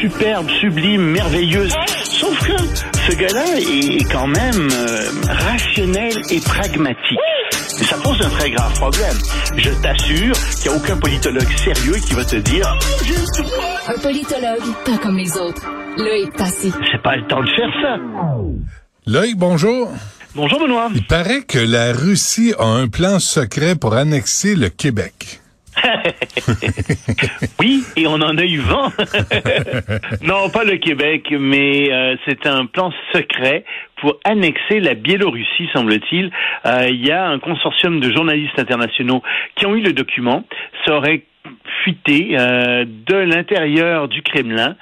superbe, sublime, merveilleuse. Sauf que ce gars-là est quand même euh, rationnel et pragmatique. Et ça pose un très grave problème. Je t'assure qu'il n'y a aucun politologue sérieux qui va te dire Un politologue, pas comme les autres. Loïc Passy. c'est pas le temps de faire ça. Loïc, bonjour. Bonjour Benoît. Il paraît que la Russie a un plan secret pour annexer le Québec. Oui, et on en a eu vent. non, pas le Québec, mais euh, c'est un plan secret pour annexer la Biélorussie, semble-t-il. Euh, Il y a un consortium de journalistes internationaux qui ont eu le document. Ça aurait fuité euh, de l'intérieur du Kremlin.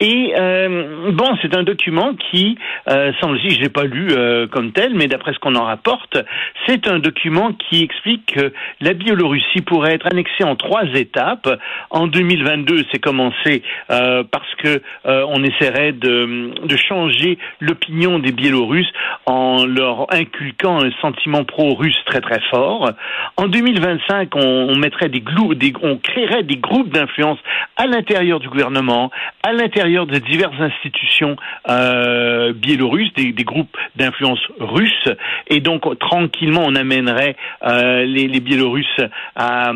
Et euh, bon, c'est un document qui, euh, semble-t-il, je l'ai pas lu euh, comme tel, mais d'après ce qu'on en rapporte, c'est un document qui explique que la Biélorussie pourrait être annexée en trois étapes. En 2022, c'est commencé parce que on essaierait de, de changer l'opinion des Biélorusses en leur inculquant un sentiment pro-russe très très fort. En 2025, on, on mettrait des, glou- des on créerait des groupes d'influence à l'intérieur du gouvernement, à l'intérieur de diverses institutions euh, biélorusses, des, groupes d'influence russes, et donc tranquillement on amènerait euh, les Biélorusses à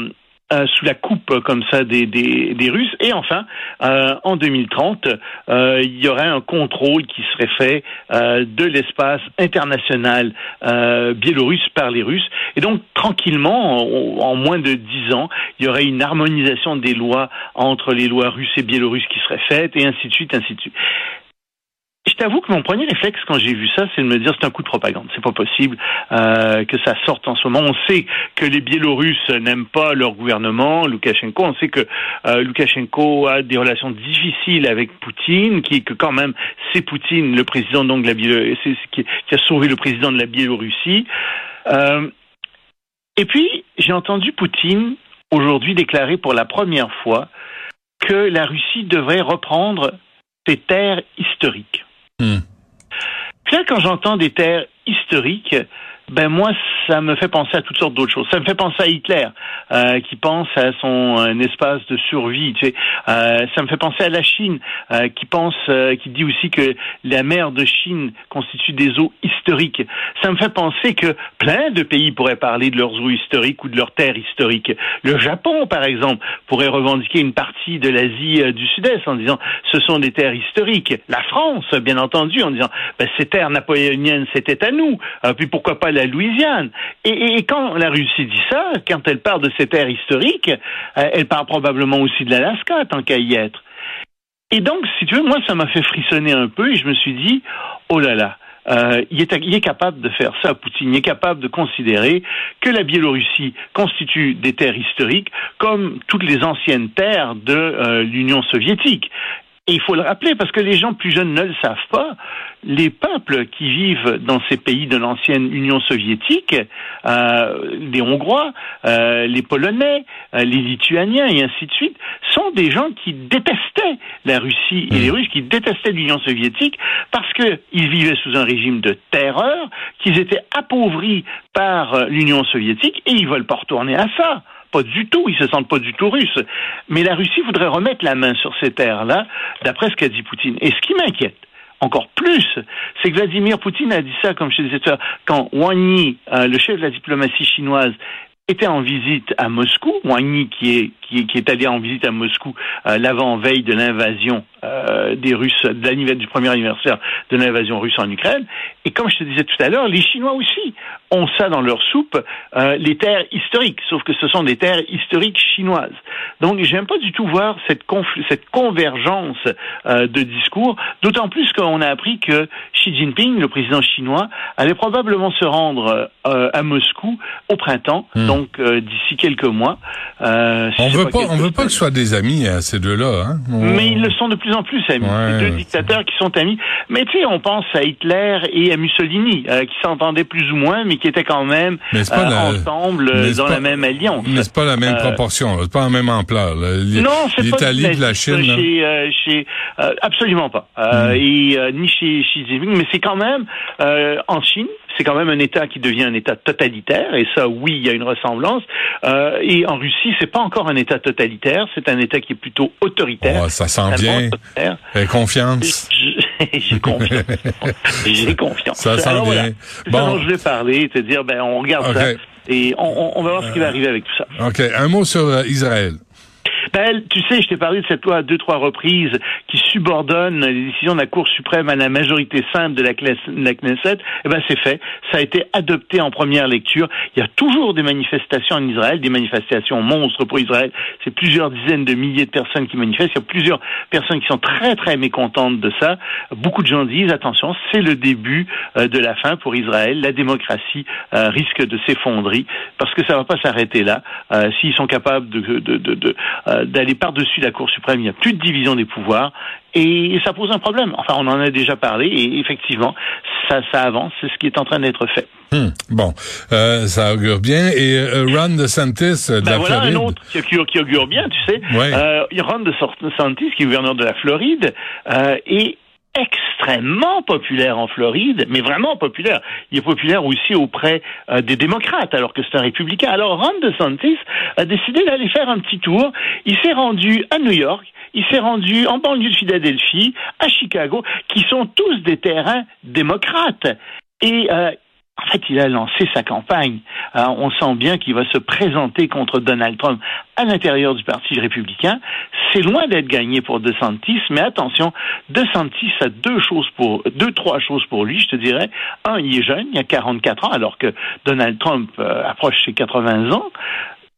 euh, sous la coupe euh, comme ça des, des, des Russes. Et enfin, euh, en 2030, euh, il y aurait un contrôle qui serait fait euh, de l'espace international euh, biélorusse par les Russes. Et donc, tranquillement, en, en moins de dix ans, il y aurait une harmonisation des lois entre les lois russes et biélorusses qui serait faite, et ainsi de suite, ainsi de suite. Je t'avoue que mon premier réflexe quand j'ai vu ça, c'est de me dire c'est un coup de propagande. C'est pas possible euh, que ça sorte en ce moment. On sait que les Biélorusses n'aiment pas leur gouvernement, Loukachenko. On sait que euh, Loukachenko a des relations difficiles avec Poutine, qui que quand même c'est Poutine, le président donc de la Biélorussie, qui a sauvé le président de la Biélorussie. Euh, et puis j'ai entendu Poutine aujourd'hui déclarer pour la première fois que la Russie devrait reprendre ses terres historiques. Hmm. Puis quand j'entends des terres historiques, ben moi, ça me fait penser à toutes sortes d'autres choses. Ça me fait penser à Hitler, euh, qui pense à son un espace de survie. Tu sais. Euh, ça me fait penser à la Chine, euh, qui pense, euh, qui dit aussi que la mer de Chine constitue des eaux historiques. Ça me fait penser que plein de pays pourraient parler de leurs eaux historiques ou de leurs terres historiques. Le Japon, par exemple, pourrait revendiquer une partie de l'Asie euh, du Sud-Est en disant ce sont des terres historiques. La France, bien entendu, en disant ben, ces terres napoléoniennes, c'était à nous. Euh, puis pourquoi pas la Louisiane et, quand la Russie dit ça, quand elle parle de ces terres historiques, euh, elle parle probablement aussi de l'Alaska, tant qu'à y être. Et donc, si tu veux, moi, ça m'a fait frissonner un peu et je me suis dit, oh là là, euh, il, est, il est capable de faire ça, Poutine. Il est capable de considérer que la Biélorussie constitue des terres historiques comme toutes les anciennes terres de euh, l'Union soviétique. Et il faut le rappeler parce que les gens plus jeunes ne le savent pas. Les peuples qui vivent dans ces pays de l'ancienne Union soviétique, euh, les Hongrois, euh, les Polonais, euh, les Lituaniens et ainsi de suite, sont des gens qui détestaient la Russie et les Russes, qui détestaient l'Union soviétique parce qu'ils vivaient sous un régime de terreur, qu'ils étaient appauvris par l'Union soviétique et ils veulent pas retourner à ça. Pas du tout, ils se sentent pas du tout russes. Mais la Russie voudrait remettre la main sur ces terres-là, d'après ce qu'a dit Poutine. Et ce qui m'inquiète, encore plus, c'est que Vladimir Poutine a dit ça, comme je disais tout à quand Wang Yi, euh, le chef de la diplomatie chinoise, était en visite à Moscou, Wang Yi qui est, allé en visite à Moscou euh, l'avant-veille de l'invasion euh, des Russes, de du premier anniversaire de l'invasion russe en Ukraine. Et comme je te disais tout à l'heure, les Chinois aussi ont ça dans leur soupe, euh, les terres historiques, sauf que ce sont des terres historiques chinoises. Donc j'aime pas du tout voir cette, cette convergence euh, de discours, d'autant plus qu'on a appris que Xi Jinping, le président chinois, allait probablement se rendre à Moscou au printemps, Hmm. donc d'ici quelques mois. On veut pas, on veut pas que ce soit des amis, hein, ces deux-là. Hein? On- Mais ils le sont de plus en plus amis. Ouais, deux dictateurs qui sont amis. Mais tu sais, on pense à Hitler et à Mussolini, euh, qui s'entendaient plus ou moins, mais qui étaient quand même euh, la- ensemble mais euh, dans pas- la même alliance. Mais c'est pas la même proportion, c'est pas la même ampleur. L- Non, c'est pas L'Italie la Chine. Chez, chez, absolument pas. Hmm. Et ni chez Xi Jinping, mais c'est quand même en Chine, c'est quand même un État qui devient un État totalitaire, et ça, oui, il y a une ressemblance. Euh, et en Russie, c'est pas encore un État totalitaire, c'est un État qui est plutôt autoritaire. Oh, ça sent bien. Et confiance. J'ai confiance. J'ai confiance. Ça sent bien. Voilà, bon. dont je vais parler, c'est dire, ben, on regarde ça et on, on, va voir ce qui va arriver avec tout ça. OK. Un mot sur euh, Israël. Ben, tu sais, je t'ai parlé de cette loi à deux, trois reprises qui subordonne les décisions de la Cour suprême à la majorité simple de la, Knesset. Eh ben, c'est fait. Ça a été adopté en première lecture. Il y a toujours des manifestations en Israël, des manifestations monstres pour Israël. C'est plusieurs dizaines de milliers de personnes qui manifestent. Il y a plusieurs personnes qui sont très, très mécontentes de ça. Beaucoup de gens disent, attention, c'est le début euh, de la fin pour Israël. La démocratie euh, risque de s'effondrer parce que ça va pas s'arrêter là. Euh, s'ils sont capables de, de, de, de d'aller par-dessus la Cour suprême. Il n'y a plus de division des pouvoirs et ça pose un problème. Enfin, on en a déjà parlé et effectivement, ça, ça avance. C'est ce qui est en train d'être fait. Hmm. bon, euh, ça augure bien. Et euh, Ron DeSantis de ben la voilà Floride. un autre qui, qui, augure bien, tu sais. Ouais. Euh, Ron DeSantis, qui est gouverneur de la Floride, est extrêmement populaire en Floride, mais vraiment populaire. Il est populaire aussi auprès euh, des démocrates, alors que c'est un républicain. Alors Ron DeSantis a décidé d'aller faire un petit tour. Il s'est rendu à New York, il s'est rendu en banlieue de Philadelphie, à Chicago, qui sont tous des terrains démocrates. Et euh, en fait, il a lancé sa campagne. on sent bien qu'il va se présenter contre Donald Trump à l'intérieur du Parti républicain. C'est loin d'être gagné pour DeSantis, mais attention, DeSantis a deux choses pour, deux, trois choses pour lui, je te dirais. Un, il est jeune, il a 44 ans, alors que Donald Trump euh, approche ses 80 ans.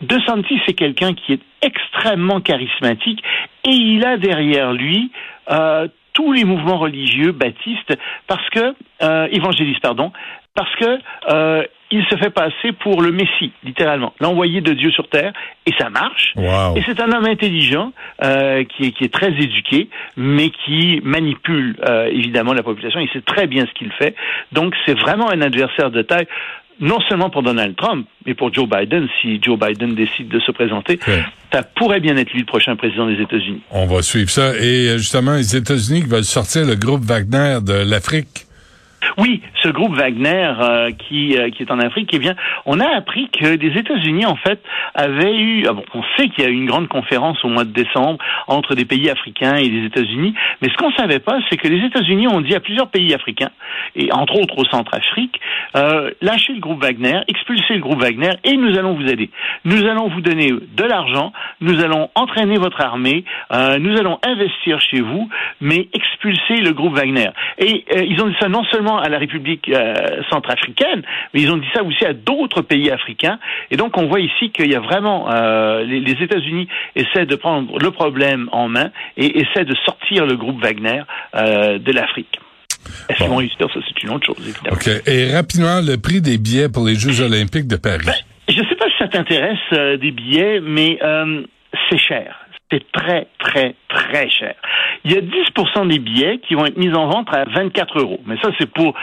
DeSantis, c'est quelqu'un qui est extrêmement charismatique et il a derrière lui euh, tous les mouvements religieux baptistes parce que euh, évangélistes pardon parce que euh, il se fait passer pour le Messie, littéralement, l'envoyé de Dieu sur terre, et ça marche. Et c'est un homme intelligent euh, qui, est, qui est très éduqué, mais qui manipule euh, évidemment la population. Il sait très bien ce qu'il fait. Donc c'est vraiment un adversaire de taille non seulement pour Donald Trump, mais pour Joe Biden, si Joe Biden décide de se présenter, ça pourrait bien être lui le prochain président des États-Unis. On va suivre ça. Et euh, justement, les États-Unis veulent sortir le groupe Wagner de l'Afrique. Oui, ce groupe Wagner euh, qui, euh, qui est en Afrique, eh bien, on a appris que les États-Unis, en fait, avaient eu. Ah bon, on sait qu'il y a eu une grande conférence au mois de décembre entre des pays africains et les États-Unis, mais ce qu'on savait pas, c'est que les États-Unis ont dit à plusieurs pays africains, et entre autres au Centrafrique, euh, lâchez le groupe Wagner, expulsez le groupe Wagner, et nous allons vous aider. Nous allons vous donner de l'argent, nous allons entraîner votre armée, euh, nous allons investir chez vous, mais expulsez le groupe Wagner. Et ils ont dit ça non seulement à la République euh, centrafricaine, mais ils ont dit ça aussi à d'autres pays africains. Et donc on voit ici qu'il y a vraiment euh, les, les États-Unis essaient de prendre le problème en main et essaient de sortir le groupe Wagner euh, de l'Afrique. Est-ce qu'ils vont réussir Ça, c'est une autre chose, évidemment. OK. Et rapidement, le prix des billets pour les Jeux olympiques de Paris? Ben, je ne sais pas si ça t'intéresse, euh, des billets, mais c'est cher c'est très, très, très cher. Il y a 10% des billets qui vont être mis en vente à 24 euros. Mais ça, c'est pour,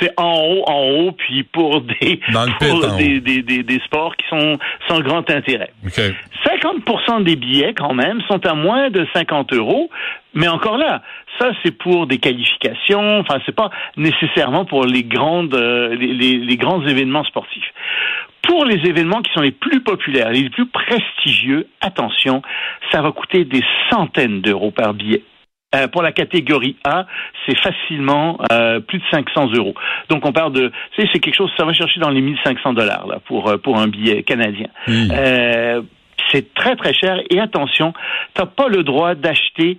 c'est en haut, en haut, puis pour des, pour des, des, des, des, sports qui sont sans grand intérêt. 50% des billets, quand même, sont à moins de 50 euros. Mais encore là, ça, c'est pour des qualifications. Enfin, c'est pas nécessairement pour les grandes, euh, les, les, les grands événements sportifs. Pour les événements qui sont les plus populaires, les plus prestigieux, attention, ça va coûter des centaines d'euros par billet. Euh, pour la catégorie A, c'est facilement euh, plus de 500 euros. Donc on parle de, c'est quelque chose, ça va chercher dans les 1500 dollars là pour euh, pour un billet canadien. c'est très très cher et attention, t'as pas le droit d'acheter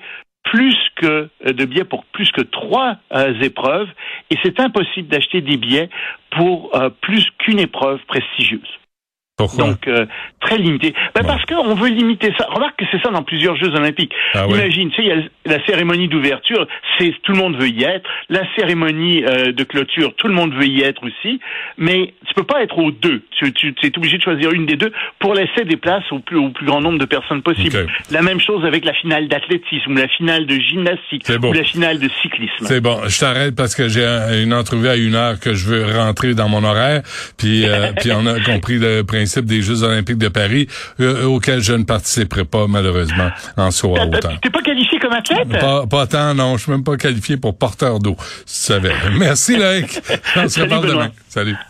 plus que de billets pour plus que trois épreuves et c'est impossible d'acheter des billets pour plus qu'une épreuve prestigieuse. Donc euh, très limité. Ben, Parce qu'on veut limiter ça. Remarque que c'est ça dans plusieurs Jeux olympiques. Ah Imagine, tu sais, il y a la cérémonie d'ouverture, c'est tout le monde veut y être. La cérémonie euh, de clôture, tout le monde veut y être aussi. Mais tu peux pas être aux deux. Tu, tu es obligé de choisir une des deux pour laisser des places au plus, au plus grand nombre de personnes possible. La même chose avec la finale d'athlétisme, ou la finale de gymnastique, ou la finale de cyclisme. C'est bon. Je t'arrête parce que j'ai une entrevue à une heure que je veux rentrer dans mon horaire. Puis, euh, puis on a compris le principe principe des Jeux olympiques de Paris, euh, auxquels je ne participerai pas, malheureusement, en à hauteur. T'es pas qualifié comme athlète? Pas, pas tant, non. Je suis même pas qualifié pour porteur d'eau, si tu savais. Merci, Loïc. On se reparle demain. Salut.